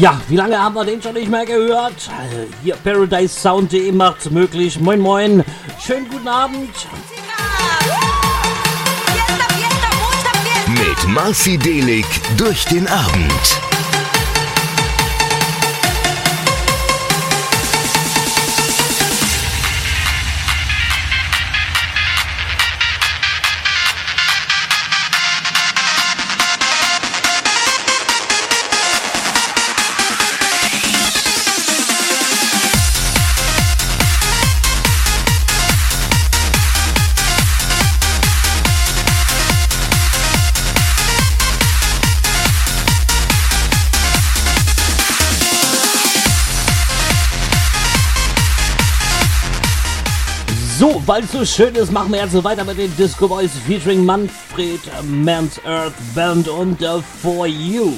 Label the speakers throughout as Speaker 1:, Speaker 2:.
Speaker 1: Ja, wie lange haben wir den schon nicht mehr gehört? Hier Paradise Sound.de macht's möglich. Moin Moin. Schönen guten Abend.
Speaker 2: Mit Marci Delig durch den Abend.
Speaker 1: Weil es so schön ist, machen wir jetzt so weiter mit den Disco Boys featuring Manfred Man's Earth Band und uh, For You.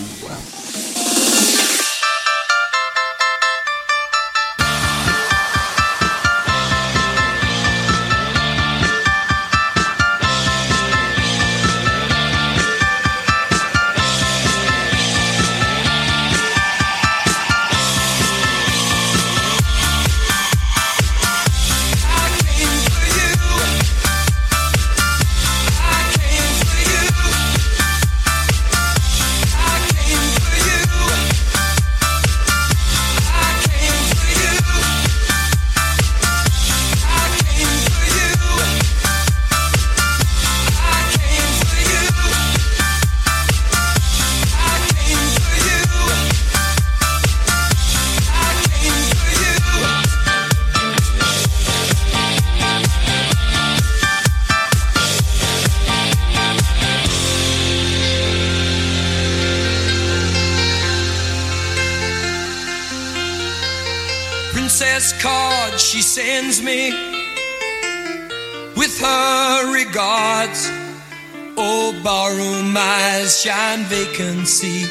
Speaker 3: Vacancy.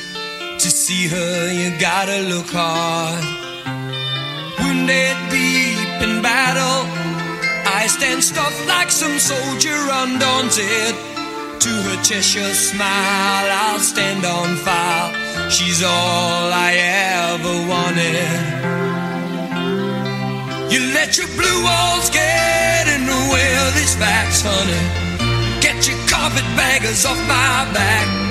Speaker 3: To see her, you gotta look hard. Wounded deep in battle, I stand stuffed like some soldier undaunted. To her Cheshire smile, I'll stand on fire. She's all I ever wanted. You let your blue walls get in the way of these facts, honey. Get your carpetbaggers off my back.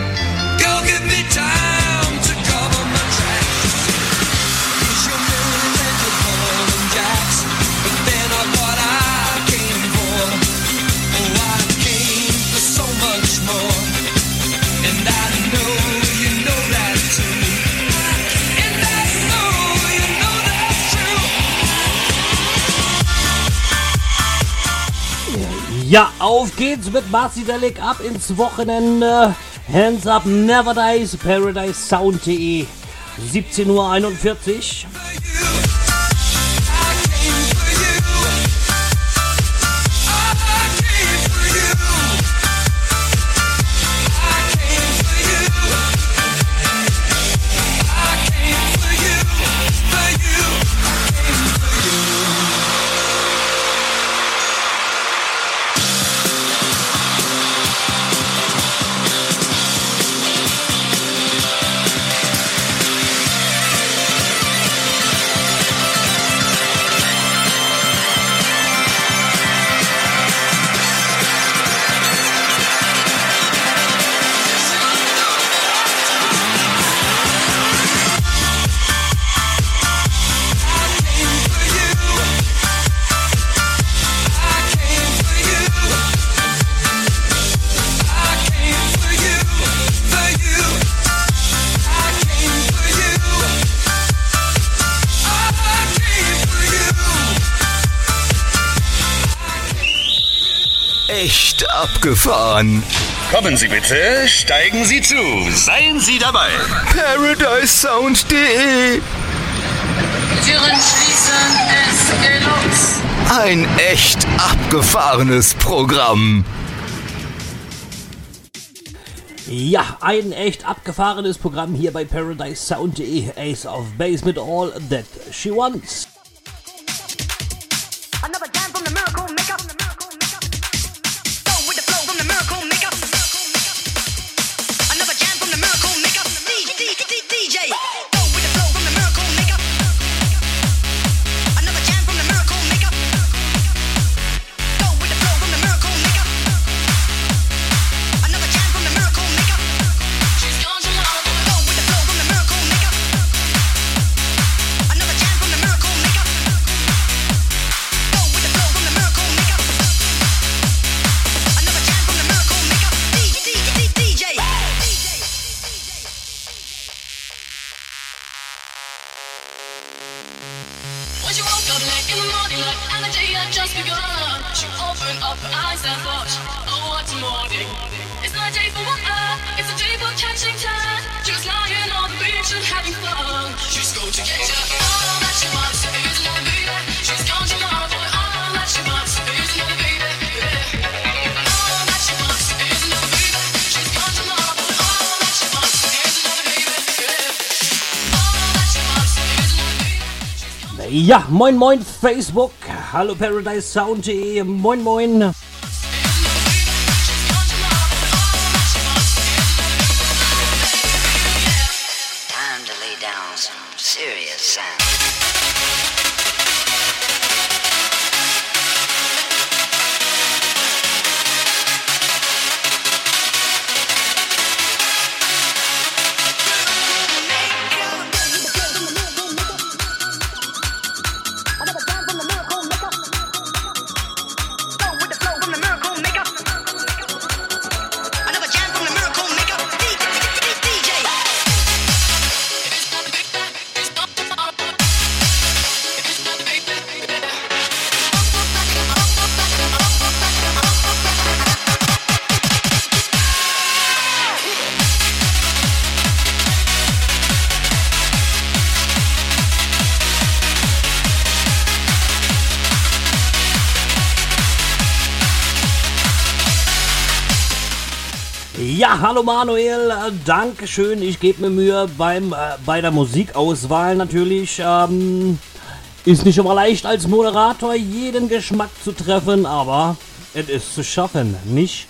Speaker 1: Ja, auf geht's mit Marci Delic. Ab ins Wochenende. Hands Up Never Dies, Paradise Sound.de. 17.41 Uhr.
Speaker 2: Abgefahren.
Speaker 4: Kommen Sie bitte, steigen Sie zu, seien Sie dabei.
Speaker 2: ParadiseSound.de
Speaker 5: Türen schließen, es geht los.
Speaker 2: Ein echt abgefahrenes Programm.
Speaker 1: Ja, ein echt abgefahrenes Programm hier bei ParadiseSound.de. Ace of Base mit All That She Wants. Ja, moin moin Facebook. Hallo ParadiseSound.de. Moin moin. Hallo Manuel, äh, Dankeschön. Ich gebe mir Mühe beim, äh, bei der Musikauswahl natürlich. Ähm, ist nicht immer leicht als Moderator jeden Geschmack zu treffen, aber es ist zu schaffen, nicht?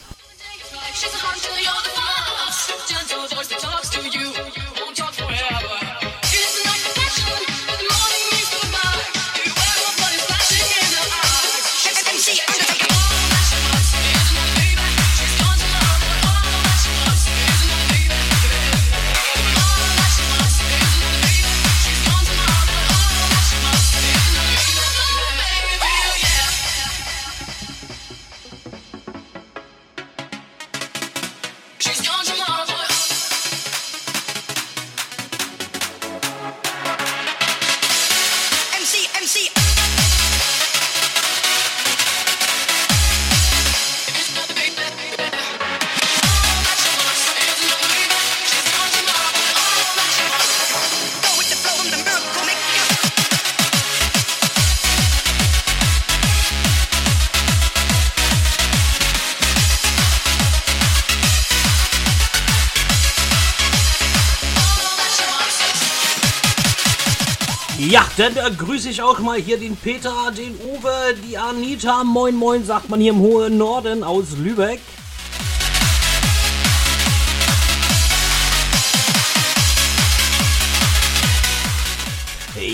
Speaker 1: Dann äh, grüße ich auch mal hier den Peter, den Uwe, die Anita. Moin moin, sagt man hier im hohen Norden aus Lübeck.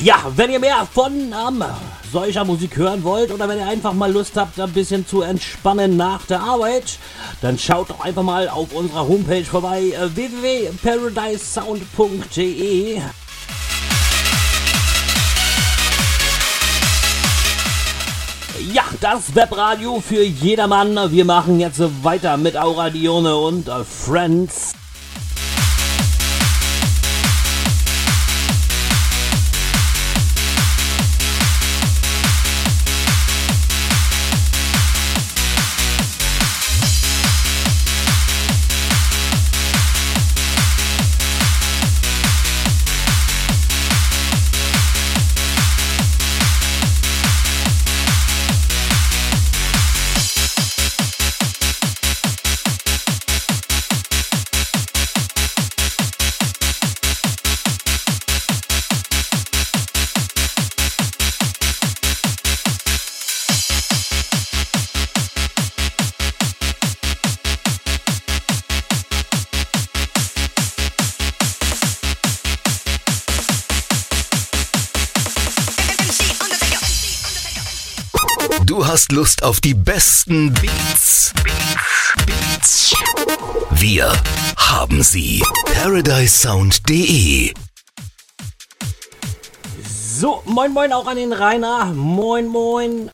Speaker 1: Ja, wenn ihr mehr von ähm, solcher Musik hören wollt oder wenn ihr einfach mal Lust habt, ein bisschen zu entspannen nach der Arbeit, dann schaut doch einfach mal auf unserer Homepage vorbei äh, www.paradisesound.de. Ja, das Webradio für jedermann. Wir machen jetzt weiter mit Aura Dione und Friends.
Speaker 6: Hast Lust auf die besten Beats. Beats. Beats. Wir haben sie. ParadiseSound.de
Speaker 1: So, moin moin auch an den Rainer. Moin moin.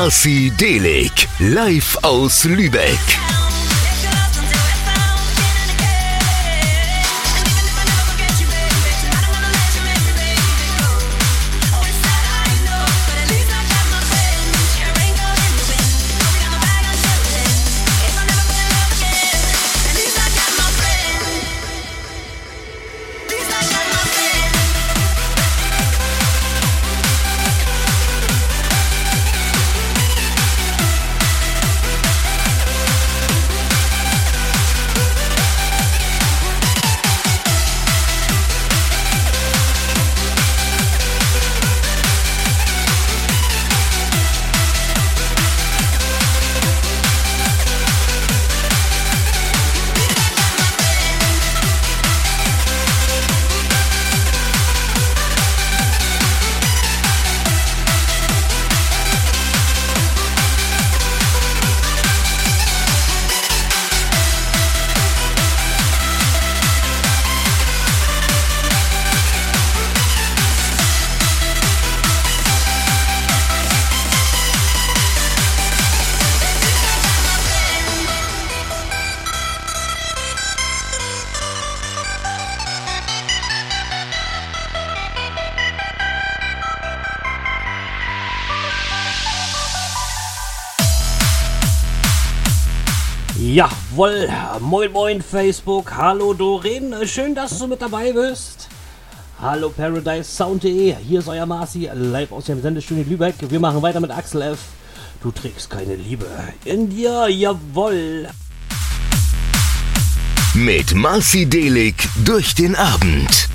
Speaker 6: Marci Delig, live aus Lübeck.
Speaker 1: Jawohl, moin moin Facebook, hallo Doreen, schön, dass du mit dabei bist. Hallo Paradise Sound.de, hier ist euer Marci, live aus dem Sendestudio Lübeck. Wir machen weiter mit Axel F. Du trägst keine Liebe in dir, jawohl.
Speaker 6: Mit Marci Delig durch den Abend.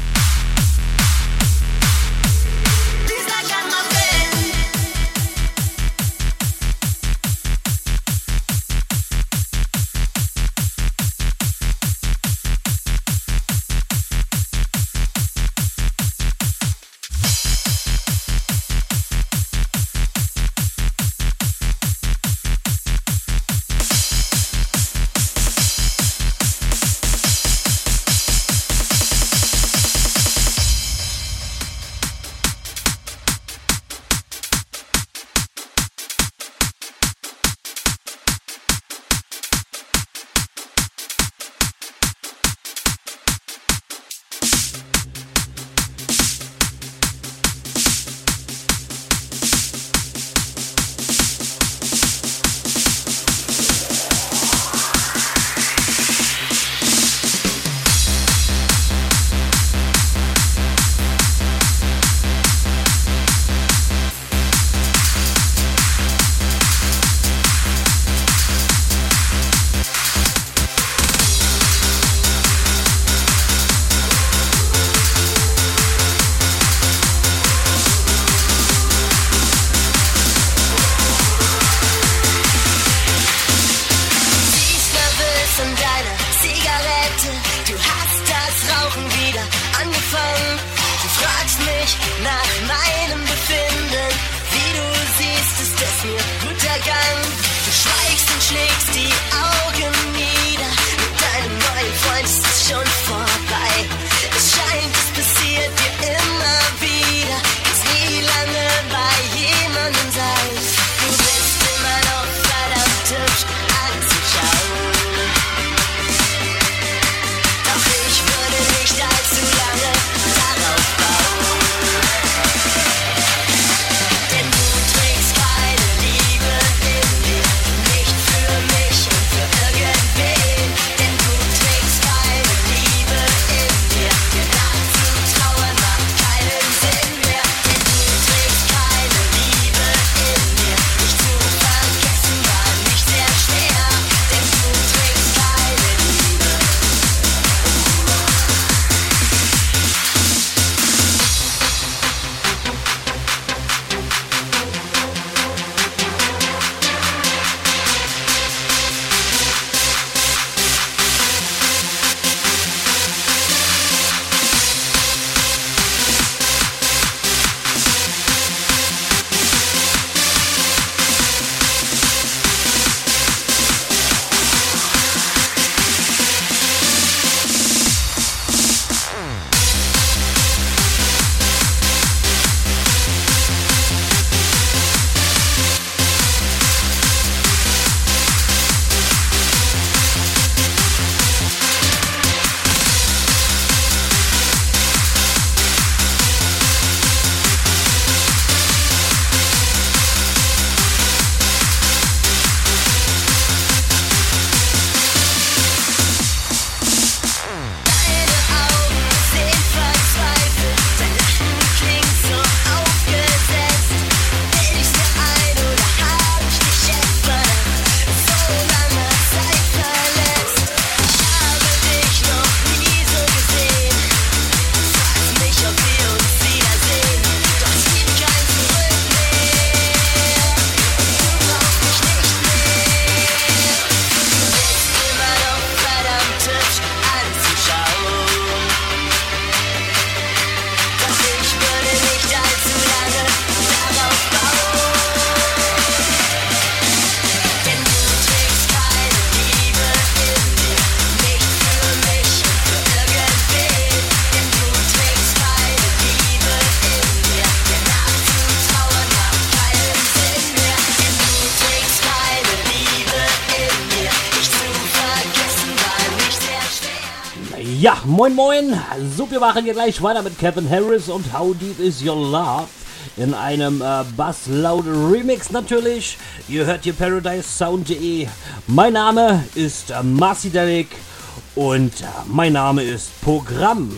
Speaker 1: Moin moin. So, wir machen hier gleich weiter mit Kevin Harris und How Deep Is Your Love? In einem äh, Bass Loud Remix natürlich. Ihr hört hier ParadiseSound.de. Mein Name ist äh, Marci Delic und äh, mein Name ist Programm.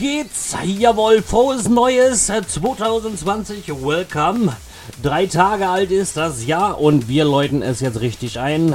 Speaker 1: Geht's. Jawohl, frohes Neues 2020. Welcome. Drei Tage alt ist das Jahr und wir läuten es jetzt richtig ein.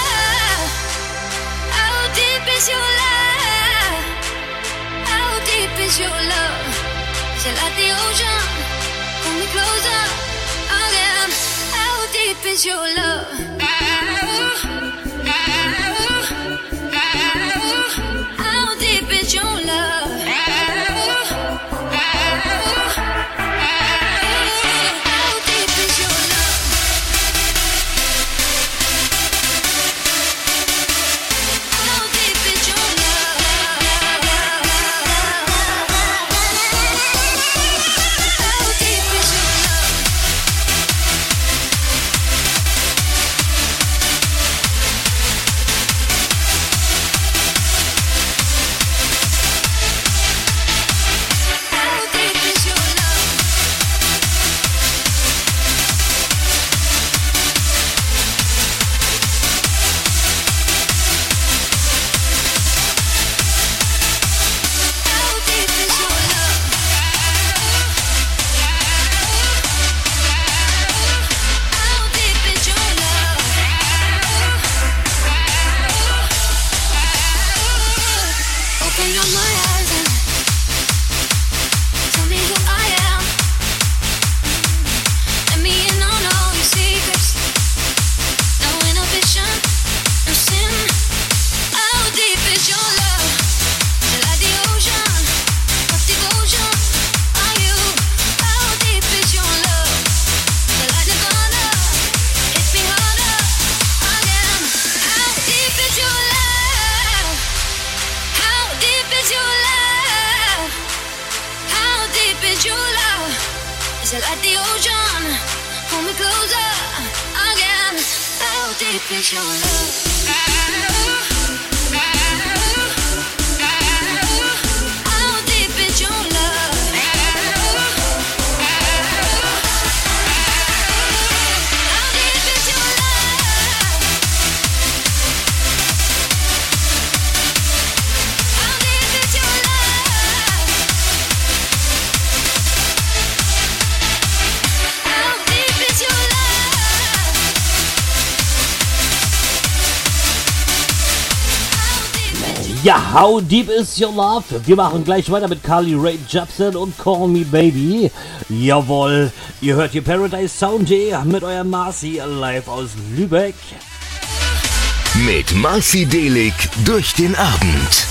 Speaker 7: Deep is your love? How deep is your love? Is it like the ocean? Pull me closer again. How deep is your love? How How Deep Is Your Love?
Speaker 1: Wir machen gleich weiter mit Carly Ray Jepsen und Call Me Baby. Jawohl, ihr hört hier Paradise Sound mit eurem Marcy live aus Lübeck.
Speaker 7: Mit Marcy Delig durch den Abend.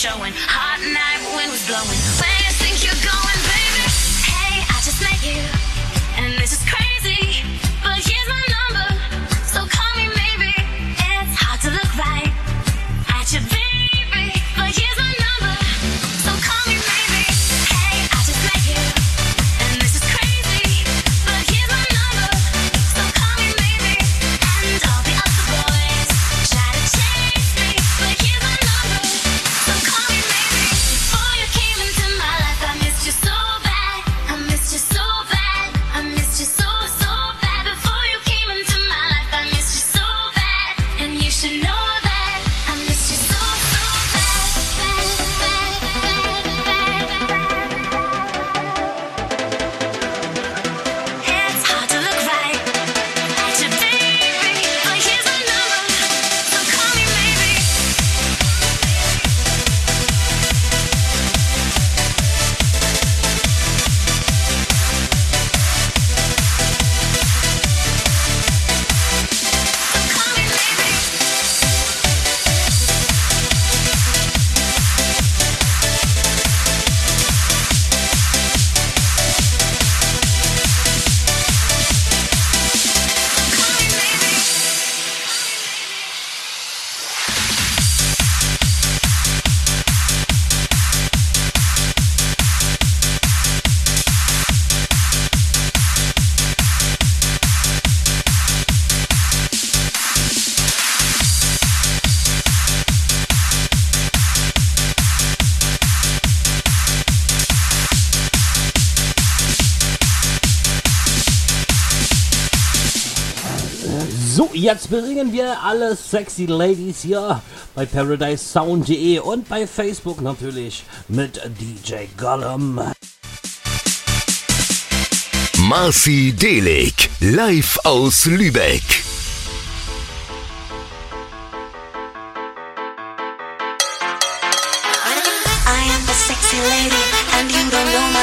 Speaker 1: showing. Hot night wind was blowing. Jetzt bringen wir alle sexy Ladies hier bei ParadiseSound.de und bei Facebook natürlich mit DJ Gollum.
Speaker 6: Marci Delik, live aus Lübeck.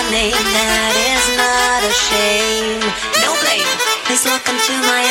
Speaker 8: That is not a shame. No blame. Please
Speaker 9: welcome
Speaker 8: to
Speaker 9: my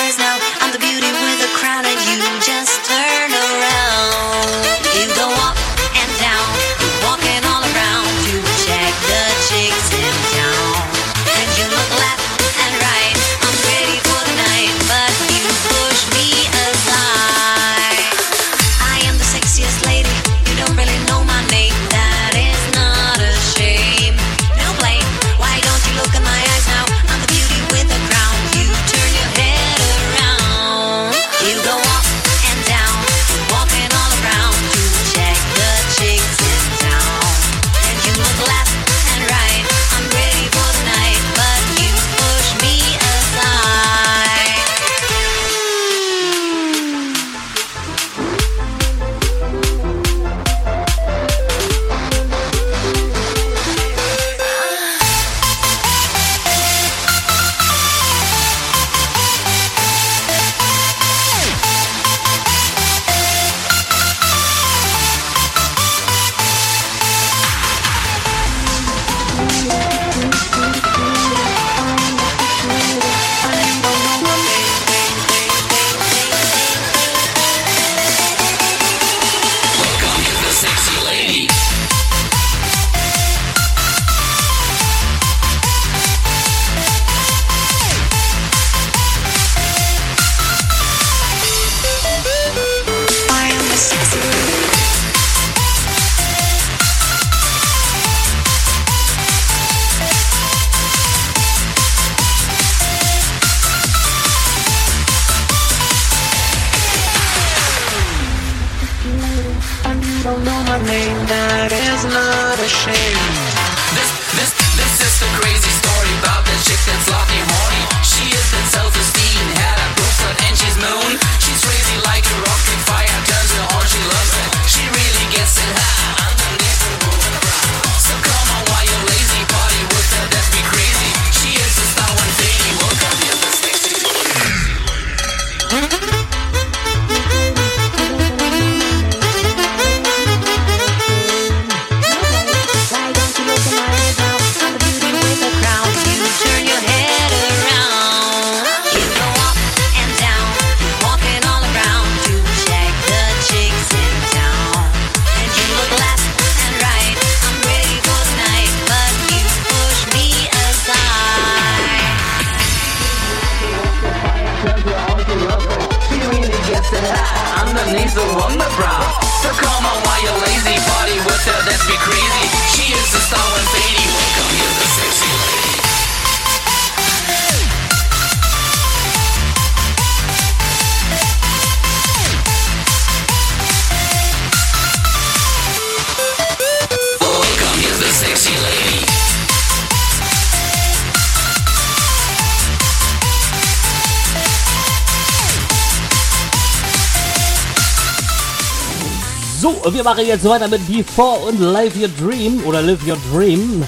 Speaker 1: Und wir machen jetzt weiter mit Before und Live Your Dream oder Live Your Dream.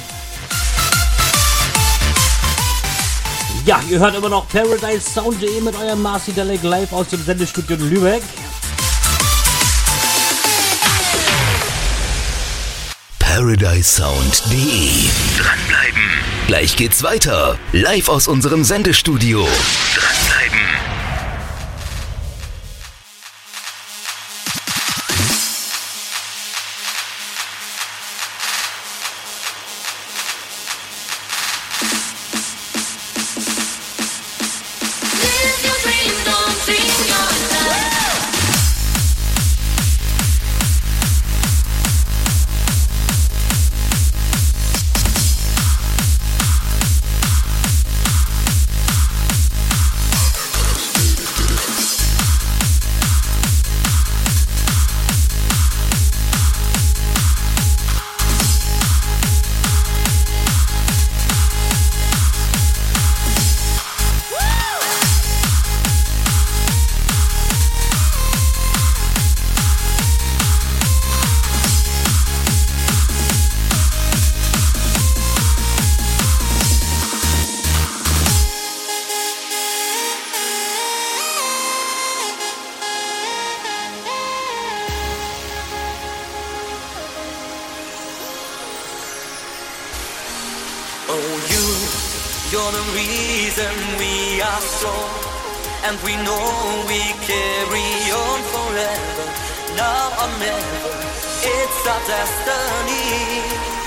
Speaker 1: Ja, ihr hört immer noch Paradise Sound.de mit eurem Marcy Dalek live aus dem Sendestudio in Lübeck.
Speaker 6: ParadiseSound.de Dranbleiben! Gleich geht's weiter. Live aus unserem Sendestudio. Dranbleiben.
Speaker 7: Oh, you, you're the reason we are strong, and we know we carry on forever. Now or never, it's our destiny.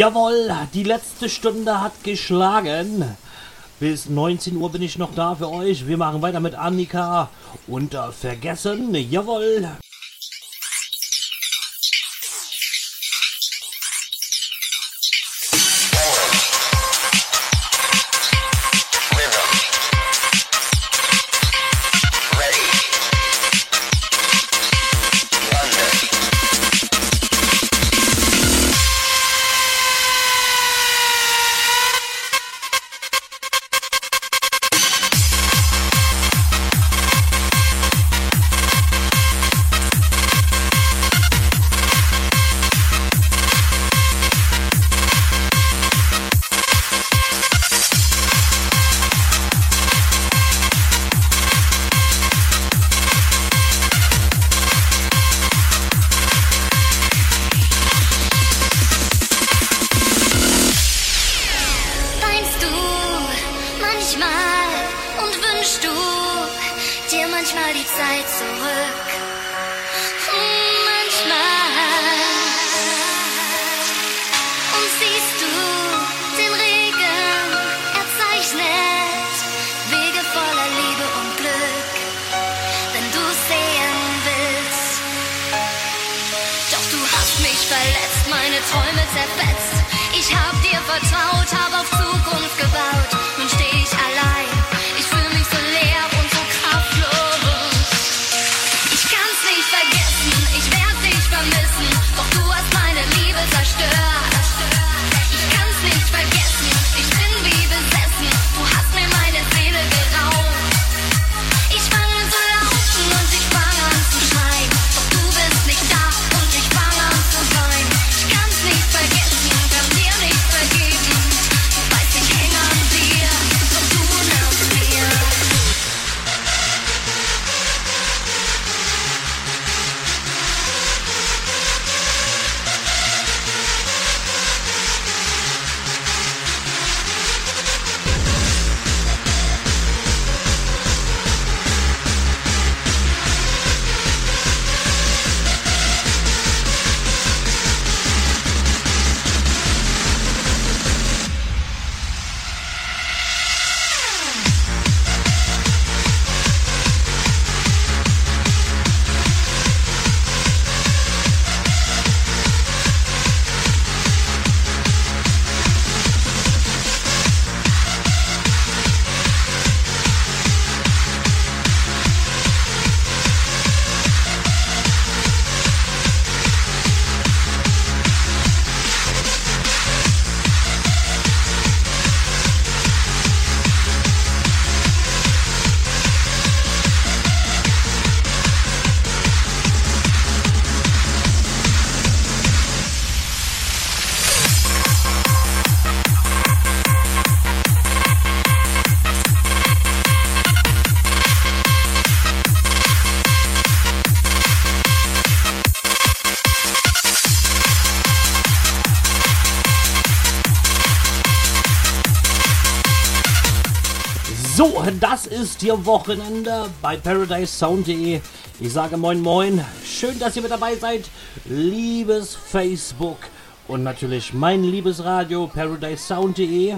Speaker 1: Jawohl, die letzte Stunde hat geschlagen. Bis 19 Uhr bin ich noch da für euch. Wir machen weiter mit Annika. Unter äh, Vergessen, jawohl. So,
Speaker 7: das ist Ihr Wochenende bei ParadiseSound.de. Ich sage Moin Moin. Schön, dass ihr mit dabei seid. Liebes Facebook und natürlich mein liebes Radio ParadiseSound.de.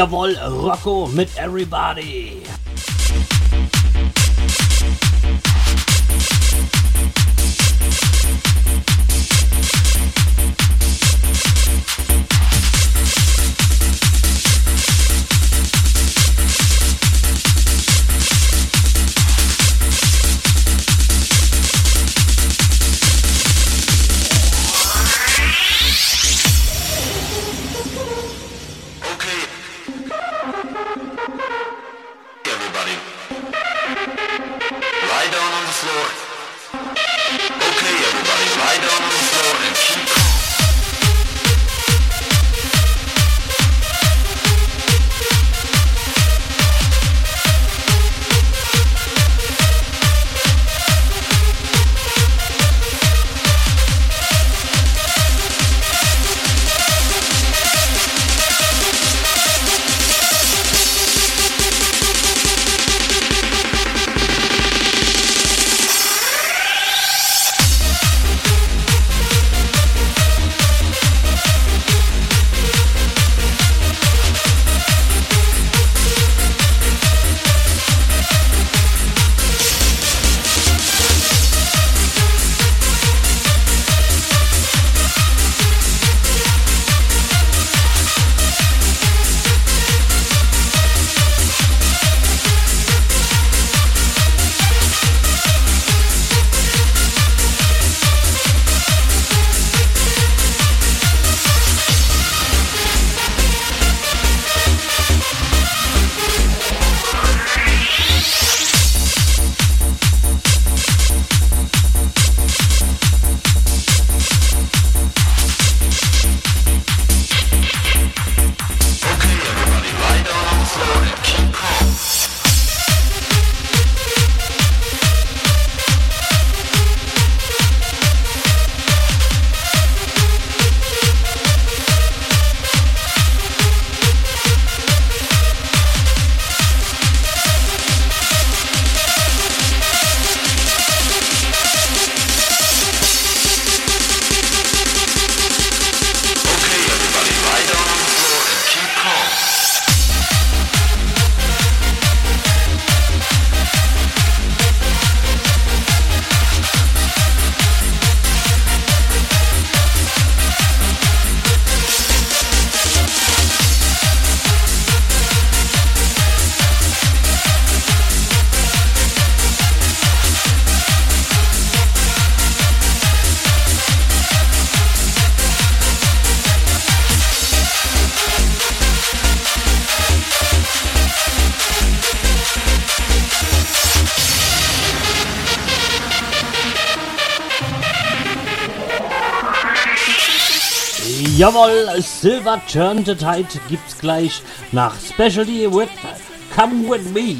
Speaker 10: Jawohl, Rocco mit Everybody. Jawohl, Silver Turn the Tide gibt's gleich nach Specialty with Come With Me.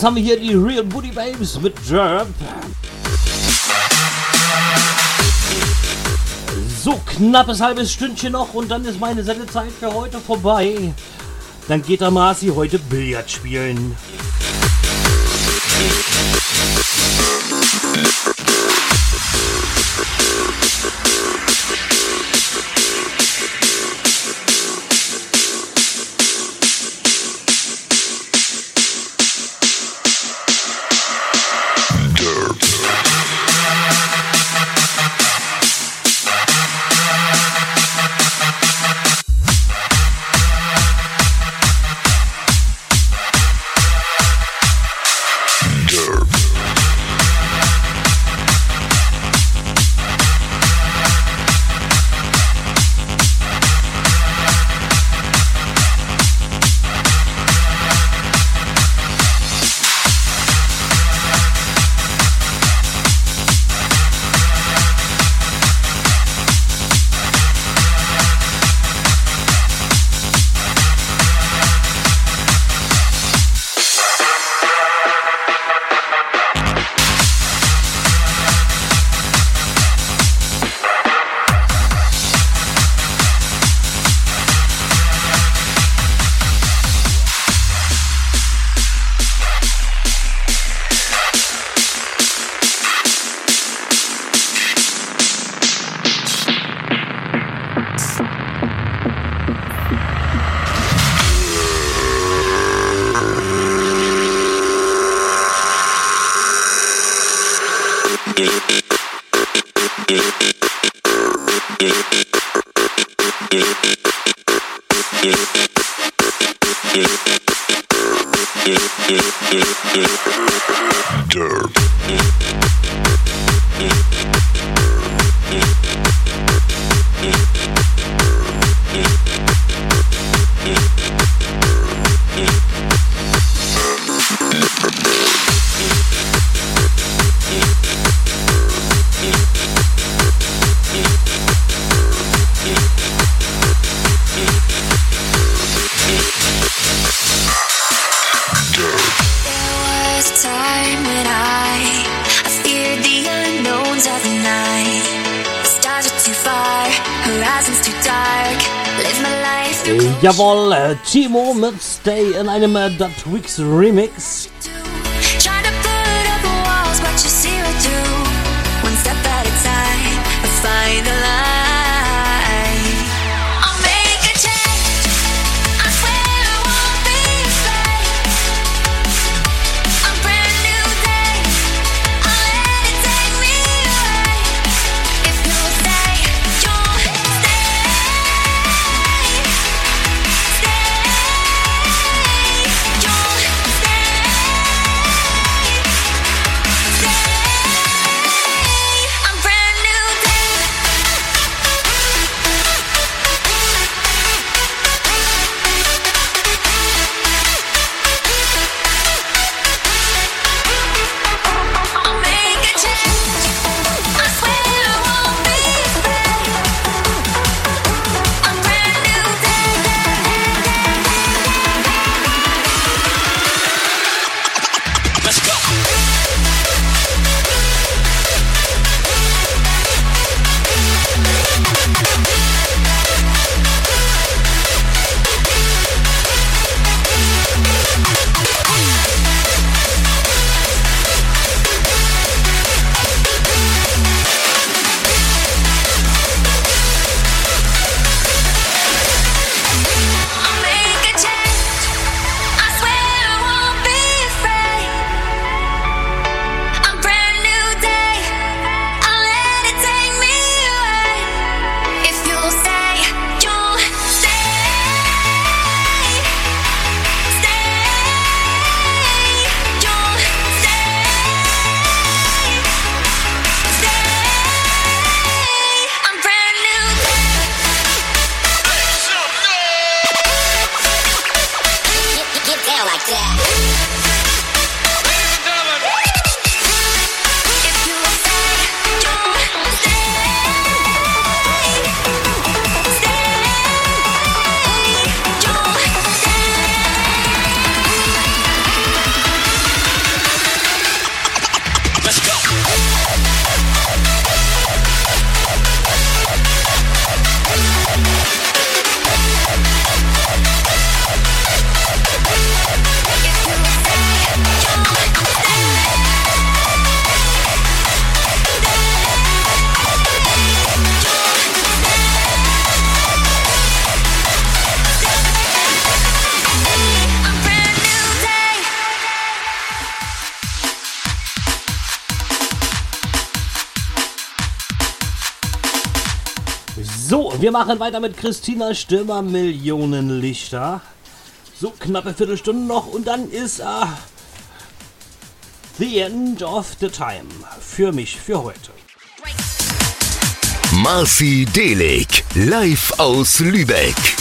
Speaker 1: Jetzt haben wir hier die Real Booty Babes mit Jerp. So, knappes halbes Stündchen noch und dann ist meine Sendezeit für heute vorbei. Dann geht der Marci heute Billard spielen. Anime Anime.wix Remix. Wir machen weiter mit Christina Stürmer, Millionen Lichter. So, knappe Viertelstunde noch und dann ist uh, The End of the Time für mich für heute.
Speaker 7: Marci Delik, live aus Lübeck.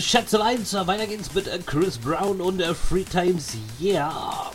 Speaker 1: Schätzelein, weiter geht's mit äh, Chris Brown und äh, Free Times, yeah!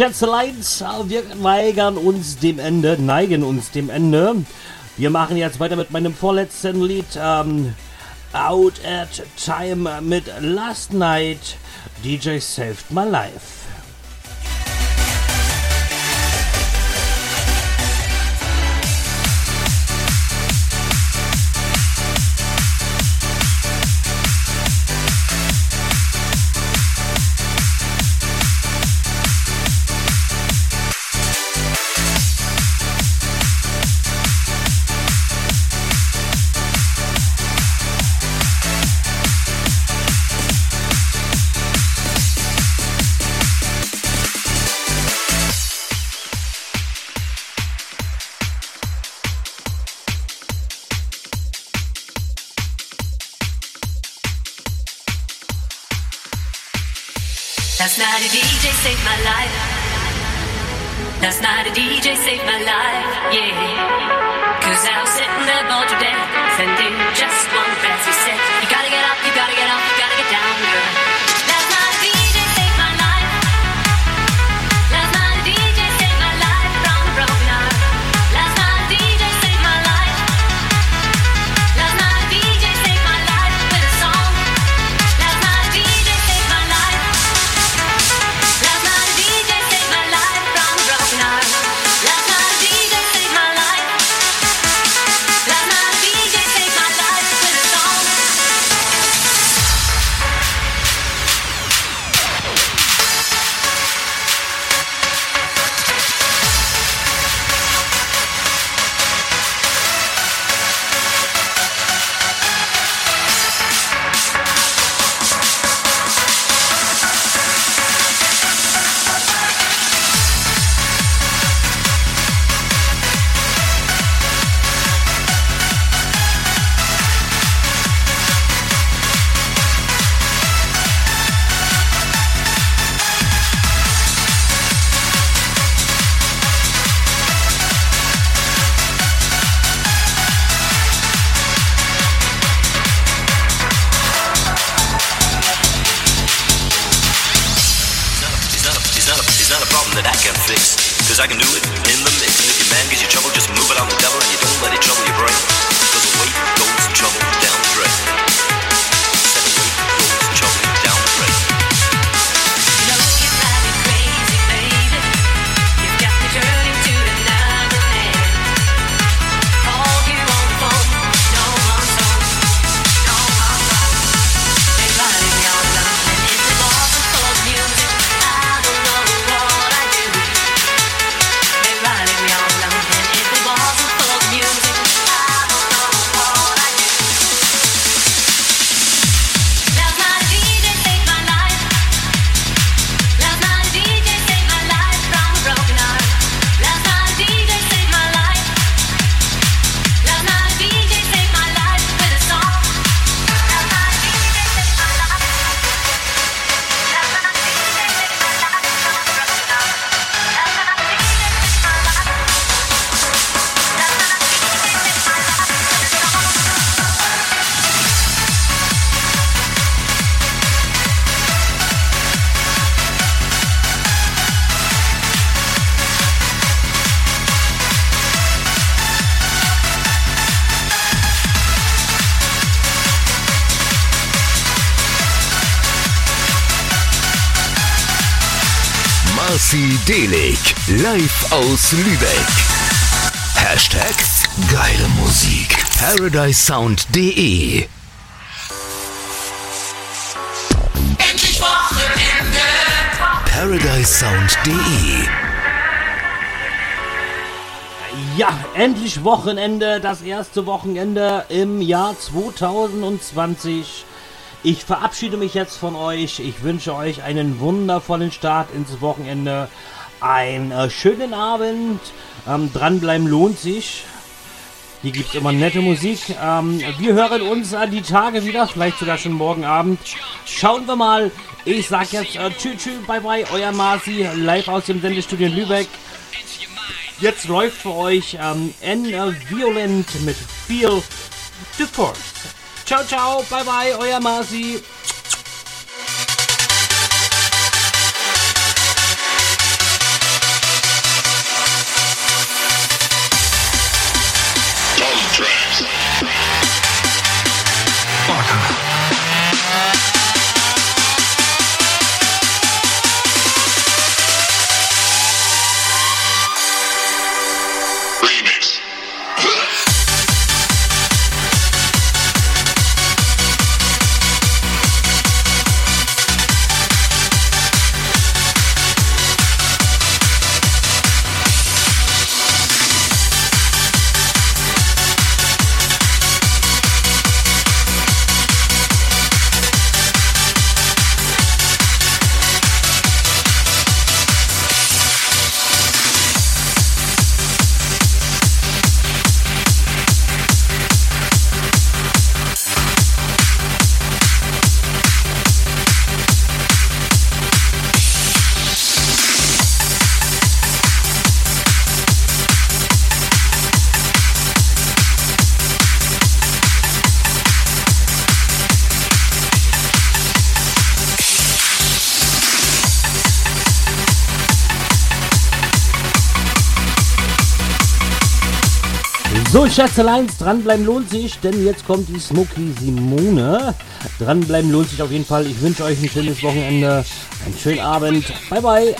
Speaker 1: Schätzeleins, wir weigern uns dem Ende, neigen uns dem Ende. Wir machen jetzt weiter mit meinem vorletzten Lied, ähm, Out at Time mit Last Night. DJ Saved My Life.
Speaker 9: Last night a DJ saved my life. Last night a DJ saved my life, yeah. Cause I was sitting there bored to death, sending
Speaker 11: Cause I can do it in the mix. And if your man gives you trouble, just move it on the devil and you don't let it trouble your brain. Cause weight goes trouble
Speaker 2: live aus Lübeck. Hashtag geile Musik. ParadiseSound.de
Speaker 12: Endlich Wochenende.
Speaker 2: ParadiseSound.de
Speaker 1: Ja, endlich Wochenende, das erste Wochenende im Jahr 2020. Ich verabschiede mich jetzt von euch. Ich wünsche euch einen wundervollen Start ins Wochenende. Einen äh, schönen Abend. Ähm, dranbleiben lohnt sich. Hier gibt es immer nette Musik. Ähm, wir hören uns äh, die Tage wieder, vielleicht sogar schon morgen Abend. Schauen wir mal. Ich sag jetzt äh, tschüss, tschüss, bye bye, euer Marci, live aus dem Sendestudio in Lübeck. Jetzt läuft für euch ähm, N äh, Violent mit Feel the Force. Ciao, ciao, bye bye, euer Marci. So, Schätzeleins, dranbleiben lohnt sich, denn jetzt kommt die Smoky Simone. Dranbleiben lohnt sich auf jeden Fall. Ich wünsche euch ein schönes Wochenende, einen schönen Abend. Bye, bye.